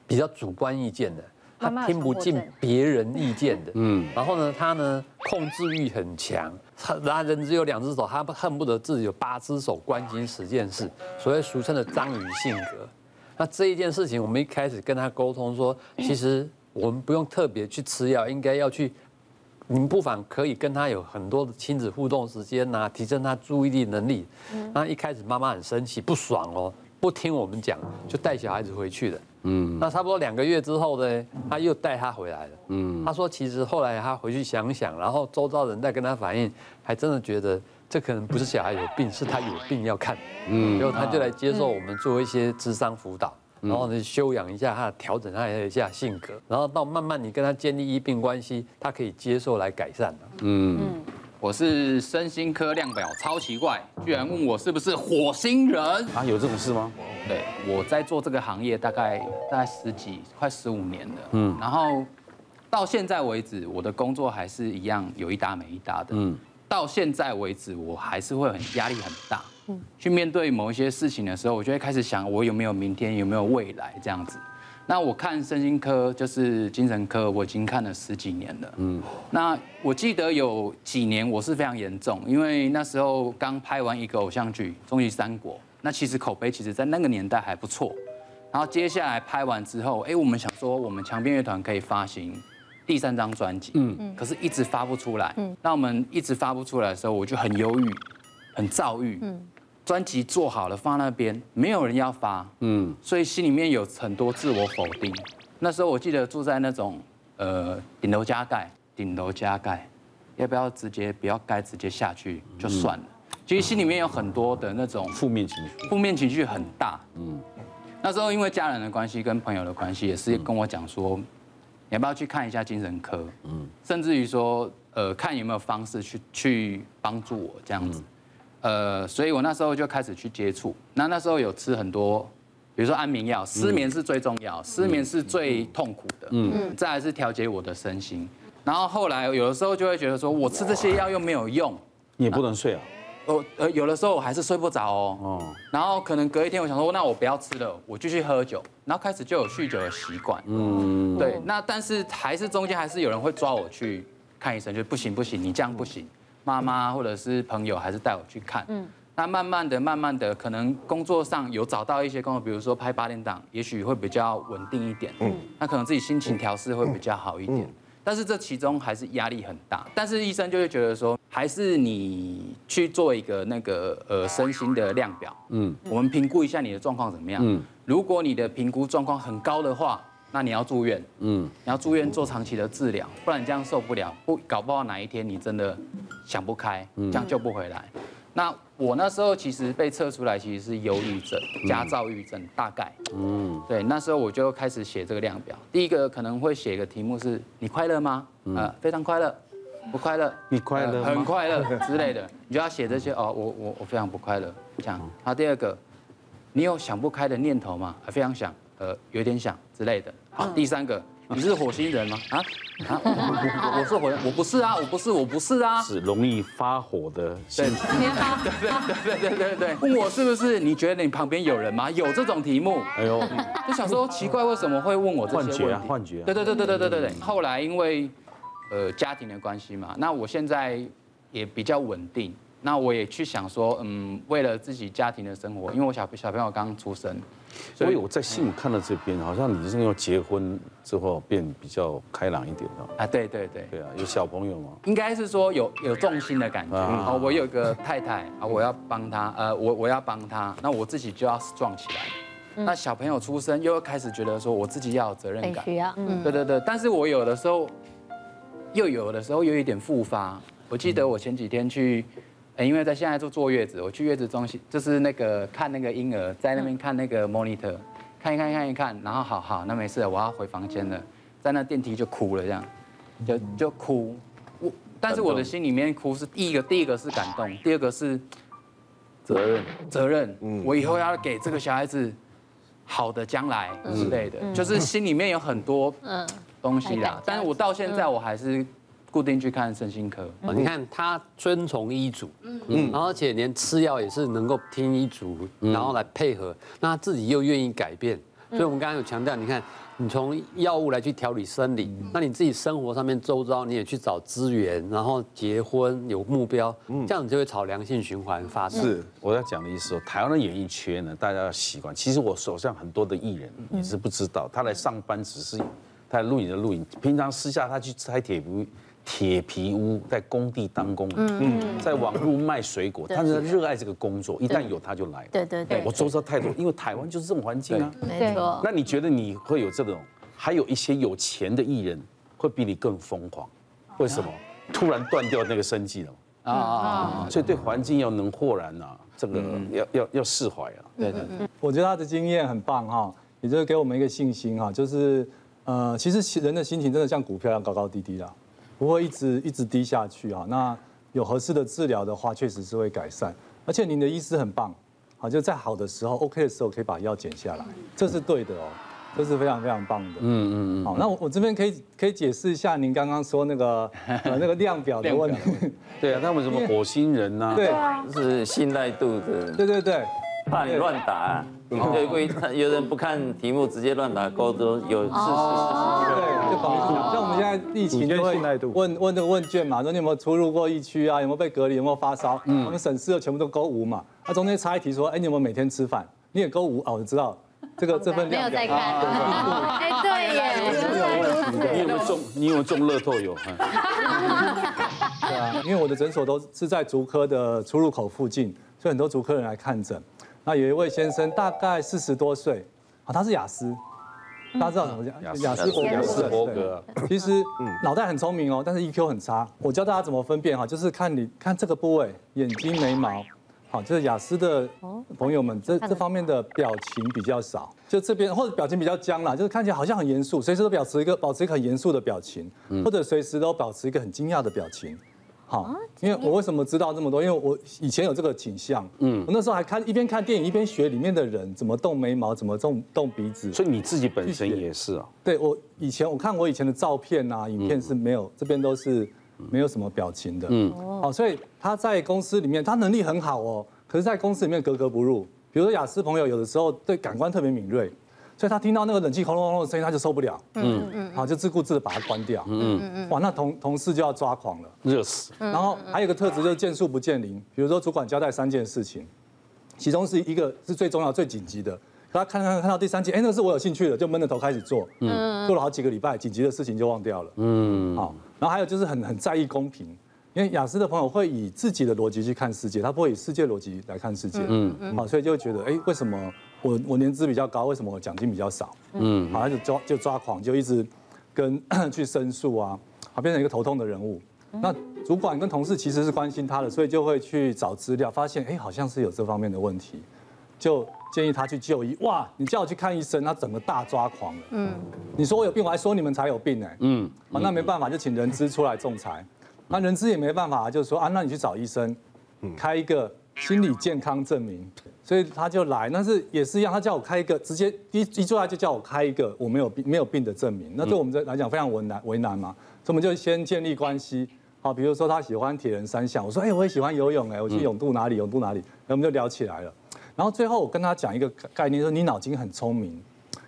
[SPEAKER 5] 比较主观意见的，他听不进别人意见的，嗯，<laughs> 然后呢，他呢控制欲很强，他然人只有两只手，他恨不得自己有八只手，关心十件事，所谓俗称的章鱼性格。那这一件事情，我们一开始跟他沟通说，<coughs> 其实我们不用特别去吃药，应该要去，你们不妨可以跟他有很多的亲子互动时间呐，提升他注意力能力。那一开始妈妈很生气，不爽哦，不听我们讲，就带小孩子回去了。嗯，那差不多两个月之后呢，他又带他回来了。嗯，他说其实后来他回去想想，然后周遭人在跟他反映，还真的觉得这可能不是小孩有病，是他有病要看。嗯，然后他就来接受我们做一些智商辅导，然后呢修养一下他，调整他一下性格，然后到慢慢你跟他建立医病关系，他可以接受来改善。嗯。
[SPEAKER 11] 我是身心科量表超奇怪，居然问我是不是火星人
[SPEAKER 1] 啊？有这种事吗？
[SPEAKER 11] 对，我在做这个行业大概大概十几快十五年了，嗯，然后到现在为止，我的工作还是一样有一搭没一搭的，嗯，到现在为止，我还是会很压力很大，嗯，去面对某一些事情的时候，我就会开始想，我有没有明天，有没有未来这样子。那我看身心科就是精神科，我已经看了十几年了。嗯，那我记得有几年我是非常严重，因为那时候刚拍完一个偶像剧《终极三国》，那其实口碑其实在那个年代还不错。然后接下来拍完之后，哎，我们想说我们强辩乐团可以发行第三张专辑，嗯，可是一直发不出来。嗯，那我们一直发不出来的时候，我就很忧郁，很躁郁。嗯。专辑做好了放那边，没有人要发，嗯，所以心里面有很多自我否定。那时候我记得住在那种呃顶楼加盖，顶楼加盖，要不要直接不要盖直接下去就算了。其实心里面有很多的那种
[SPEAKER 1] 负面情绪，
[SPEAKER 11] 负面情绪很大，嗯。那时候因为家人的关系跟朋友的关系，也是跟我讲说，你要不要去看一下精神科，嗯，甚至于说呃看有没有方式去去帮助我这样子。呃，所以我那时候就开始去接触。那那时候有吃很多，比如说安眠药，失眠是最重要，失眠是最痛苦的。嗯，再来是调节我的身心。然后后来有的时候就会觉得说，我吃这些药又没有用，
[SPEAKER 1] 你也不能睡啊。
[SPEAKER 11] 我，呃，有的时候我还是睡不着哦。哦。然后可能隔一天，我想说，那我不要吃了，我继续喝酒。然后开始就有酗酒的习惯。嗯。对，那但是还是中间还是有人会抓我去看医生，就不行不行，你这样不行。妈妈或者是朋友还是带我去看，嗯，那慢慢的、慢慢的，可能工作上有找到一些工作，比如说拍八点档，也许会比较稳定一点。嗯，那可能自己心情调试会比较好一点。但是这其中还是压力很大。但是医生就会觉得说，还是你去做一个那个呃身心的量表。嗯，我们评估一下你的状况怎么样。嗯，如果你的评估状况很高的话，那你要住院。嗯，你要住院做长期的治疗，不然你这样受不了，不搞不好哪一天你真的想不开，这样救不回来。那我那时候其实被测出来其实是忧郁症加躁郁症，大概，嗯，对，那时候我就开始写这个量表。第一个可能会写一个题目是“你快乐吗？”呃，非常快乐，不快乐，
[SPEAKER 1] 你快乐，
[SPEAKER 11] 很快乐 <laughs> 之类的，你就要写这些哦，我我我非常不快乐这样。好，第二个，你有想不开的念头吗？非常想，呃，有点想之类的。好，第三个。你是火星人吗？啊啊！我是火人，我不是啊，我不是，我不是啊。
[SPEAKER 1] 是容易发火的。<laughs>
[SPEAKER 11] 对对对对对对对。问我是不是？你觉得你旁边有人吗？有这种题目。哎呦，就想说奇怪，为什么会问我这些问题？
[SPEAKER 1] 幻觉啊，幻觉。
[SPEAKER 11] 对对对对对对对对。后来因为呃家庭的关系嘛，那我现在也比较稳定。那我也去想说，嗯，为了自己家庭的生活，因为我小小朋友刚刚出生，
[SPEAKER 1] 所以我在新闻看到这边，好像你是因为结婚之后变比较开朗一点的
[SPEAKER 11] 啊？对对对，
[SPEAKER 1] 对啊，有小朋友吗？
[SPEAKER 11] 应该是说有有重心的感觉啊。我有个太太啊，我要帮她，呃，我我要帮她，那我自己就要壮起来。那小朋友出生又开始觉得说，我自己要有责任感，需要，嗯，对对对。但是我有的时候又有的时候又有一点复发。我记得我前几天去。因为在现在做坐月子，我去月子中心，就是那个看那个婴儿，在那边看那个 monitor，看一看看一看，然后好好，那没事，我要回房间了，在那电梯就哭了，这样，就就哭，我，但是我的心里面哭是第一个，第一个是感动，第二个是责任，责任，嗯，我以后要给这个小孩子好的将来之类的，就是心里面有很多嗯。东西啦，但是我到现在我还是。固定去看身心科，
[SPEAKER 5] 你看他遵从医嘱，嗯，嗯。而且连吃药也是能够听医嘱，然后来配合，那他自己又愿意改变，所以我们刚刚有强调，你看你从药物来去调理生理，那你自己生活上面周遭你也去找资源，然后结婚有目标，这样你就会朝良性循环发展。
[SPEAKER 1] 是。我要讲的意思说，台湾的演艺圈呢，大家要习惯，其实我手上很多的艺人你是不知道，他来上班只是他录影的录影，平常私下他去拆铁皮。铁皮屋在工地当工，嗯，在网路卖水果，他是热爱这个工作，一旦有他就来。
[SPEAKER 3] 对对对，
[SPEAKER 1] 我周遭太多，因为台湾就是这种环境啊。
[SPEAKER 3] 没错。
[SPEAKER 1] 那你觉得你会有这种？还有一些有钱的艺人会比你更疯狂，为什么？突然断掉那个生计了啊啊！所以对环境要能豁然啊，这个要要要释怀啊。
[SPEAKER 11] 对对对，
[SPEAKER 6] 我觉得他的经验很棒哈，也就是给我们一个信心哈，就是呃，其实人的心情真的像股票一样高高低低的。不会一直一直低下去啊。那有合适的治疗的话，确实是会改善。而且您的医师很棒，好，就在好的时候，OK 的时候可以把药减下来，这是对的哦，这是非常非常棒的。嗯嗯嗯。好，那我我这边可以可以解释一下您刚刚说那个呃那个 <laughs> 量表的问题。
[SPEAKER 1] 对啊，他们什么火星人呐？
[SPEAKER 6] 对，
[SPEAKER 9] 是信赖度的。
[SPEAKER 6] 对对对。
[SPEAKER 9] 怕你乱打，对，会 <laughs> 有人不看题目直接乱打勾，都有事实。
[SPEAKER 6] 对，就保护。像我们现在疫情就会问问这个问卷嘛，说你有没有出入过疫区啊？有没有被隔离？有没有发烧？嗯，我们省市的全部都勾无嘛。那中间插一题说，哎，你有没有每天吃饭？你也勾无哦，我知道这个这份量表。
[SPEAKER 3] 没有在看。哎，对耶。
[SPEAKER 1] 你有没有中？你有没有中乐透有？<laughs>
[SPEAKER 6] 对啊，因为我的诊所都是在竹科的出入口附近，所以很多竹科人来看诊。那有一位先生，大概四十多岁，啊，他是亚斯，大家知道什么叫亚斯伯格？亚斯伯格，其实脑袋很聪明哦，但是 EQ 很差。我教大家怎么分辨哈，就是看你看这个部位，眼睛、眉毛，好，就是雅思的朋友们，这这方面的表情比较少，就这边或者表情比较僵啦，就是看起来好像很严肃，随时都保持一个保持一个很严肃的表情，或者随时都保持一个很惊讶的表情。好，因为我为什么知道这么多？因为我以前有这个倾向，嗯，我那时候还看一边看电影一边学里面的人怎么动眉毛，怎么动动鼻子。
[SPEAKER 1] 所以你自己本身也是啊？
[SPEAKER 6] 对，我以前我看我以前的照片啊、影片是没有，这边都是没有什么表情的，嗯，好，所以他在公司里面他能力很好哦，可是在公司里面格格不入。比如说雅思朋友有的时候对感官特别敏锐。所以他听到那个冷气轰隆轰隆的声音，他就受不了，嗯嗯，好，就自顾自的把它关掉，嗯。嗯，哇，那同同事就要抓狂了，
[SPEAKER 1] 热死。
[SPEAKER 6] 然后还有一个特质就是见树不见林，比如说主管交代三件事情，其中是一个是最重要、最紧急的。可他看看看到第三件，哎，那个是我有兴趣的，就闷着头开始做，嗯，做了好几个礼拜，紧急的事情就忘掉了，嗯，好。然后还有就是很很在意公平，因为雅思的朋友会以自己的逻辑去看世界，他不会以世界逻辑来看世界，嗯。嗯，好，所以就会觉得，哎，为什么我我年资比较高，为什么我奖金比较少？嗯，好，他就抓就抓狂，就一直跟 <clears throat> 去申诉啊，好，变成一个头痛的人物。那主管跟同事其实是关心他的，所以就会去找资料，发现哎，好像是有这方面的问题，就建议他去就医。哇，你叫我去看医生，他整个大抓狂了。嗯，你说我有病，我还说你们才有病呢。嗯，啊，那没办法，就请人资出来仲裁。那人资也没办法，就说啊，那你去找医生，开一个心理健康证明。所以他就来，但是也是一样，他叫我开一个，直接一一出来就叫我开一个我没有病没有病的证明。那对我们这来讲非常为难为难嘛，所以我们就先建立关系。好，比如说他喜欢铁人三项，我说哎，我也喜欢游泳哎，我去泳渡哪里泳渡哪里，然后我们就聊起来了。然后最后我跟他讲一个概念，说你脑筋很聪明，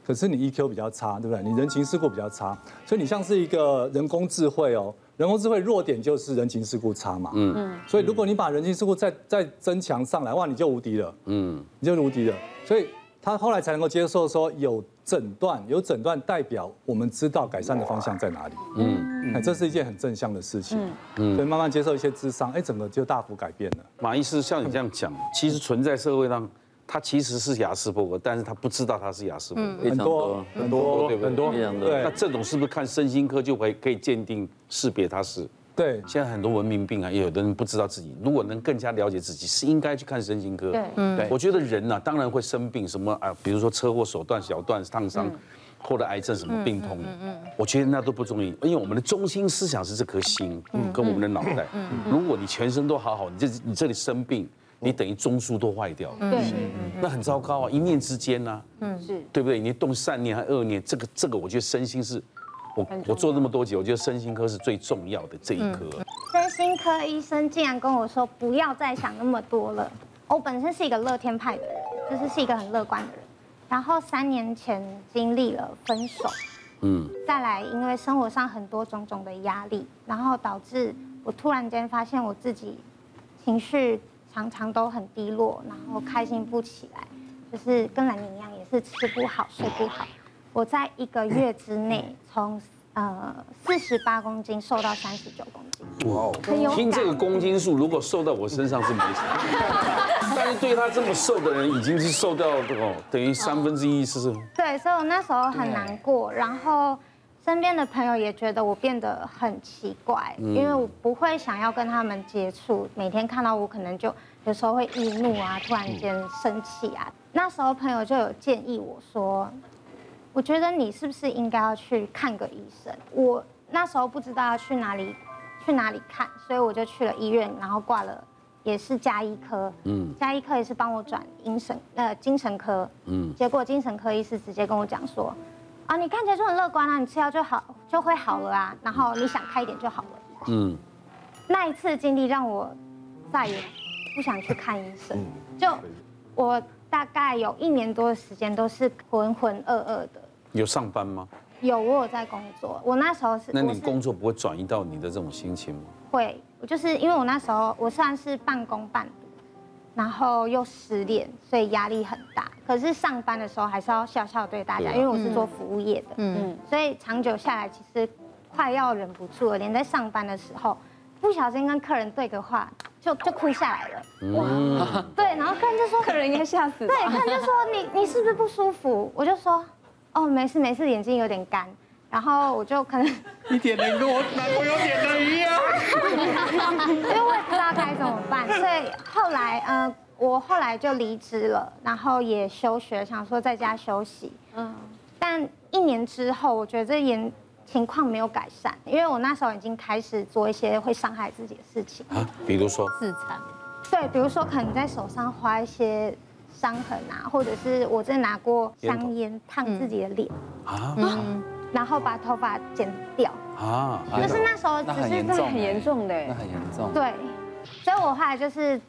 [SPEAKER 6] 可是你 EQ 比较差，对不对？你人情世故比较差，所以你像是一个人工智慧哦。人工智慧弱点就是人情世故差嘛。嗯。所以如果你把人情世故再再增强上来，哇，你就无敌了。嗯。你就无敌了。所以他后来才能够接受说有。诊断有诊断代表我们知道改善的方向在哪里，嗯，哎，这是一件很正向的事情，嗯，所以慢慢接受一些智商，哎，整个就大幅改变了。
[SPEAKER 1] 马医师像你这样讲，其实存在社会上，他其实是雅斯伯格，但是他不知道他是雅斯伯格，
[SPEAKER 6] 很多很多对
[SPEAKER 1] 很多。对，那这种是不是看身心科就会可以鉴定识别他是？
[SPEAKER 6] 对，
[SPEAKER 1] 现在很多文明病啊，也有的人不知道自己，如果能更加了解自己，是应该去看身心科。对，嗯，我觉得人呢，当然会生病，什么啊，比如说车祸、手断、小断、烫伤，或者癌症什么病痛，嗯嗯，我觉得那都不重要，因为我们的中心思想是这颗心，嗯，跟我们的脑袋。嗯，如果你全身都好好，你这你这里生病，你等于中枢都坏掉了。对，那很糟糕啊，一念之间呢，嗯，是对不对？你动善念还恶念，这个这个，我觉得身心是。我我做那么多节，我觉得身心科是最重要的这一科。
[SPEAKER 12] 身心科医生竟然跟我说不要再想那么多了。我本身是一个乐天派的人，就是是一个很乐观的人。然后三年前经历了分手，嗯，再来因为生活上很多种种的压力，然后导致我突然间发现我自己情绪常常都很低落，然后开心不起来，就是跟兰宁一样，也是吃不好睡不好。我在一个月之内从呃四十八公斤瘦到三十九公斤。哇，
[SPEAKER 1] 听这个公斤数，如果瘦到我身上是没什么，<laughs> 但是对他这么瘦的人，已经是瘦掉这个等于三分之一，是不是？
[SPEAKER 12] 对，所以我那时候很难过，然后身边的朋友也觉得我变得很奇怪，因为我不会想要跟他们接触，每天看到我可能就有时候会易怒啊，突然间生气啊。那时候朋友就有建议我说。我觉得你是不是应该要去看个医生？我那时候不知道要去哪里，去哪里看，所以我就去了医院，然后挂了，也是加医科，嗯，加医科也是帮我转精神呃精神科，嗯，结果精神科医师直接跟我讲说，啊，你看起来就很乐观啊，你吃药就好就会好了啊，然后你想开一点就好了，嗯，那一次经历让我再也不想去看医生，就我。大概有一年多的时间都是浑浑噩噩的。
[SPEAKER 1] 有上班吗？
[SPEAKER 12] 有，我有在工作。我那时候是。
[SPEAKER 1] 那你工作不会转移到你的这种心情吗？
[SPEAKER 12] 会，我就是因为我那时候我算是半工半读，然后又失恋，所以压力很大。可是上班的时候还是要笑笑对大家，因为我是做服务业的，嗯，所以长久下来其实快要忍不住了，连在上班的时候。不小心跟客人对个话，就就哭下来了。哇，对，然后客人就说，
[SPEAKER 7] 客人应该吓死。
[SPEAKER 12] 对，客人就说你你是不是不舒服？我就说，哦，没事没事，眼睛有点干。然后我就可能 <laughs>
[SPEAKER 1] 一点点跟我男朋友点的一样，<laughs>
[SPEAKER 12] 因为我也不知道该怎么办，所以后来呃，我后来就离职了，然后也休学，想说在家休息。嗯，但一年之后，我觉得这严。情况没有改善，因为我那时候已经开始做一些会伤害自己的事情。啊，
[SPEAKER 1] 比如说？
[SPEAKER 3] 自残，
[SPEAKER 12] 对，比如说可能在手上画一些伤痕啊，或者是我在拿过香烟烫自己的脸。啊，嗯，然后把头发剪掉。啊，就是那时候只是这
[SPEAKER 7] 很严重的，
[SPEAKER 11] 那很严重，
[SPEAKER 12] 对，所以我后来就是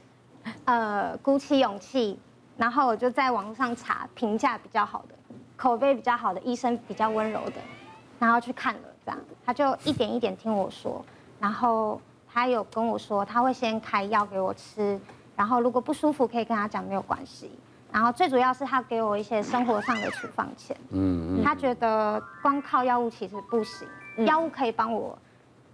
[SPEAKER 12] 呃鼓起勇气，然后我就在网上查评价比较好的、口碑比较好的医生，比较温柔的。然后去看了，这样他就一点一点听我说，然后他有跟我说他会先开药给我吃，然后如果不舒服可以跟他讲没有关系。然后最主要是他给我一些生活上的处方钱，嗯，他觉得光靠药物其实不行，药物可以帮我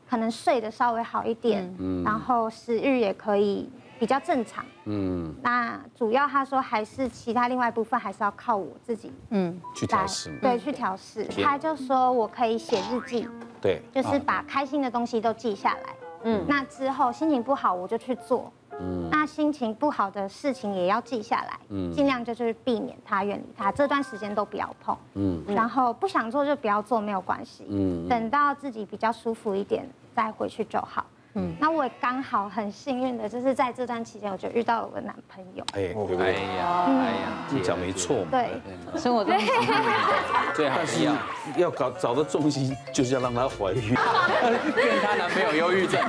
[SPEAKER 12] 可能睡得稍微好一点，嗯，然后食欲也可以比较正常，嗯，那主要他说还是其他另外一部分还是要靠我自己，嗯，
[SPEAKER 1] 去调试，
[SPEAKER 12] 对，去调试。他就说我可以写日记，
[SPEAKER 1] 对，
[SPEAKER 12] 就是把开心的东西都记下来，嗯，那之后心情不好我就去做。嗯，那心情不好的事情也要记下来，嗯，尽量就是避免他远离他，这段时间都不要碰，嗯，然后不想做就不要做，没有关系，嗯，等到自己比较舒服一点再回去就好。嗯，那我也刚好很幸运的，就是在这段期间，我就遇到了我男朋友。
[SPEAKER 1] 哎，哎呀，哎呀，你讲没错
[SPEAKER 12] 嘛。
[SPEAKER 13] 对，生活中
[SPEAKER 11] 最好是要
[SPEAKER 1] 要搞找到重心，就是要让她怀孕，<laughs>
[SPEAKER 11] 跟她男朋友忧郁症。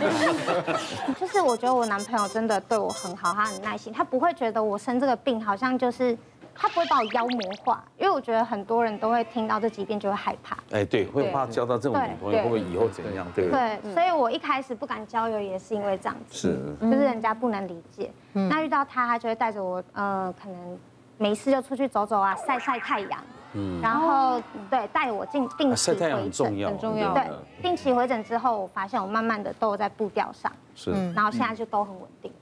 [SPEAKER 11] <laughs>
[SPEAKER 12] 就是我觉得我男朋友真的对我很好，他很耐心，他不会觉得我生这个病好像就是。他不会把我妖魔化，因为我觉得很多人都会听到这几遍就会害怕。
[SPEAKER 1] 哎，对，会怕交到这种女朋友，会不会以后怎样？对
[SPEAKER 12] 对，所以我一开始不敢交友也是因为这样子，是，就是人家不能理解。那遇到他，他就会带着我，呃，可能没事就出去走走啊，晒晒太阳。嗯。然后对，带我进定期回诊，
[SPEAKER 1] 很重要，
[SPEAKER 12] 很重要。对，定期回诊之后，我发现我慢慢的都在步调上，
[SPEAKER 1] 是。
[SPEAKER 12] 然后现在就都很稳定。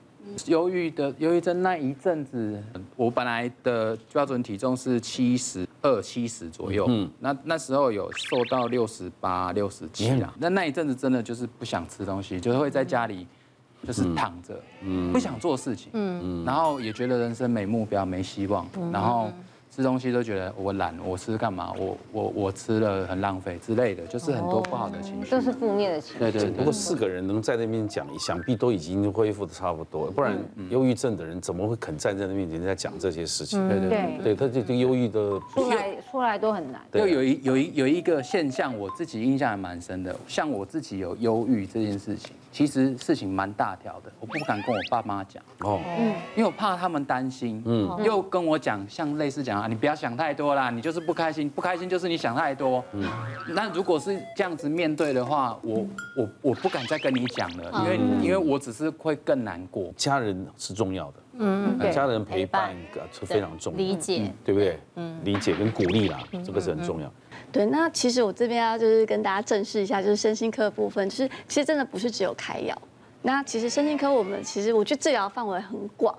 [SPEAKER 11] 忧郁的忧郁症那一阵子，我本来的标准体重是七十二、七十左右，嗯，那那时候有瘦到六十八、六十七啊。那那一阵子真的就是不想吃东西，就是会在家里就是躺着，嗯，不想做事情，嗯，然后也觉得人生没目标、没希望，然后。吃东西都觉得我懒，我吃干嘛？我我我吃了很浪费之类的，就是很多不好的情绪，
[SPEAKER 13] 都是负面的情绪。
[SPEAKER 11] 对对。
[SPEAKER 1] 不过四个人能在那边讲，想必都已经恢复的差不多，不然忧郁症的人怎么会肯站在那面前在讲这些事情？
[SPEAKER 11] 对对对。
[SPEAKER 1] 对，他这个忧郁的
[SPEAKER 13] 出来出来都很难。
[SPEAKER 11] 又，有一有一有一个现象，我自己印象还蛮深的，像我自己有忧郁这件事情。其实事情蛮大条的，我不敢跟我爸妈讲哦，嗯，因为我怕他们担心，嗯，又跟我讲像类似讲啊，你不要想太多啦，你就是不开心，不开心就是你想太多，嗯，那如果是这样子面对的话，我我我不敢再跟你讲了，因为因为我只是会更难过。
[SPEAKER 1] 家人是重要的，嗯，家人陪伴是非常重要，
[SPEAKER 3] 理解，
[SPEAKER 1] 对不对？嗯，理解跟鼓励啦，这个是很重要。
[SPEAKER 8] 对，那其实我这边要就是跟大家正视一下，就是身心科的部分，就是其实真的不是只有开药。那其实身心科我们其实我觉得治疗范围很广，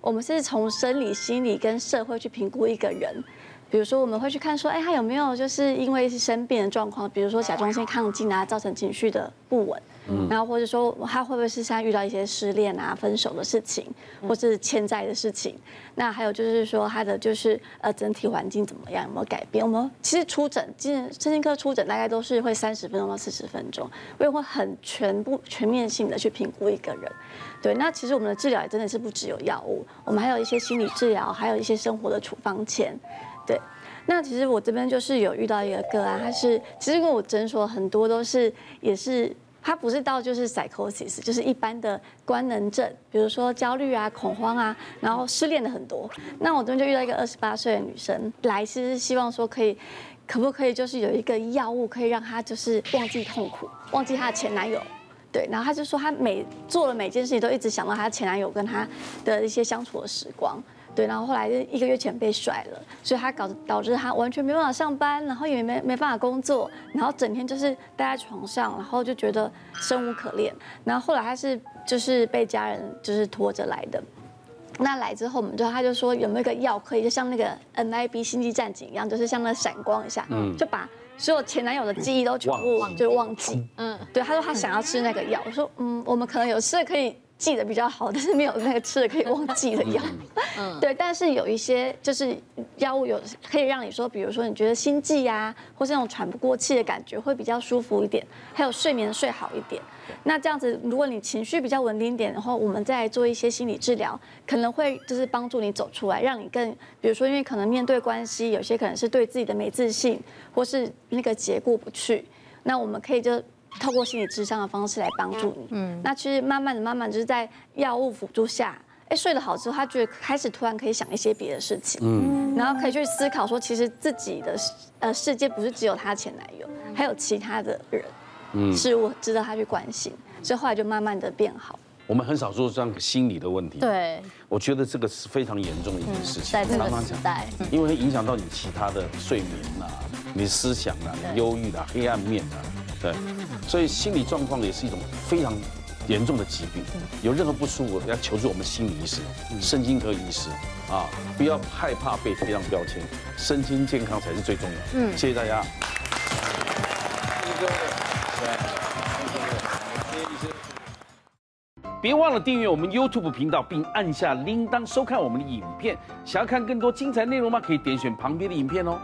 [SPEAKER 8] 我们是从生理、心理跟社会去评估一个人。比如说我们会去看说，哎，他有没有就是因为是生病的状况，比如说甲状腺亢进啊，造成情绪的不稳。嗯然后或者说他会不会是现在遇到一些失恋啊、分手的事情，或是欠债的事情？那还有就是说他的就是呃整体环境怎么样，有没有改变？我们其实出诊，其实身心科出诊大概都是会三十分钟到四十分钟，我也会很全部全面性的去评估一个人。对，那其实我们的治疗也真的是不只有药物，我们还有一些心理治疗，还有一些生活的处方箋。对，那其实我这边就是有遇到一个个案，他是其实跟我诊所很多都是也是。他不是到就是 psychosis，就是一般的官能症，比如说焦虑啊、恐慌啊，然后失恋的很多。那我这边就遇到一个二十八岁的女生来，其实是希望说可以，可不可以就是有一个药物可以让她就是忘记痛苦，忘记她的前男友。对，然后她就说她每做了每件事情都一直想到她前男友跟她的一些相处的时光。对，然后后来就一个月前被甩了，所以他搞导致他完全没办法上班，然后也没没办法工作，然后整天就是待在床上，然后就觉得生无可恋。然后后来他是就是被家人就是拖着来的，那来之后我们就他就说有没有一个药可以就像那个 NIB 星际战警一样，就是像那闪光一下，嗯，就把所有前男友的记忆都全部就忘记，嗯，对，他说他想要吃那个药，我说嗯，我们可能有事可以。记得比较好，但是没有那个吃的可以忘记的药。嗯，对，但是有一些就是药物有可以让你说，比如说你觉得心悸啊，或是那种喘不过气的感觉会比较舒服一点，还有睡眠睡好一点。那这样子，如果你情绪比较稳定一点然后，我们再来做一些心理治疗，可能会就是帮助你走出来，让你更，比如说因为可能面对关系，有些可能是对自己的没自信，或是那个结过不去，那我们可以就。透过心理智商的方式来帮助你，嗯，那其实慢慢的、慢慢就是在药物辅助下，哎，睡得好之后，他觉得开始突然可以想一些别的事情，嗯，然后可以去思考说，其实自己的呃世界不是只有他前男友，还有其他的人，嗯，事物值得他去关心，所以后来就慢慢的变好。
[SPEAKER 1] 我们很少说这样心理的问题。
[SPEAKER 3] 对，
[SPEAKER 1] 我觉得这个是非常严重的一件事情。
[SPEAKER 3] 在这个时代，
[SPEAKER 1] 因为会影响到你其他的睡眠啊，你思想啊，你忧郁啊，黑暗面啊，对，所以心理状况也是一种非常严重的疾病。有任何不舒服要求助我们心理医师、神经科医师啊，不要害怕被贴上标签，身心健康才是最重要。嗯，谢谢大家。别忘了订阅我们 YouTube 频道，并按下铃铛收看我们的影片。想要看更多精彩内容吗？可以点选旁边的影片哦。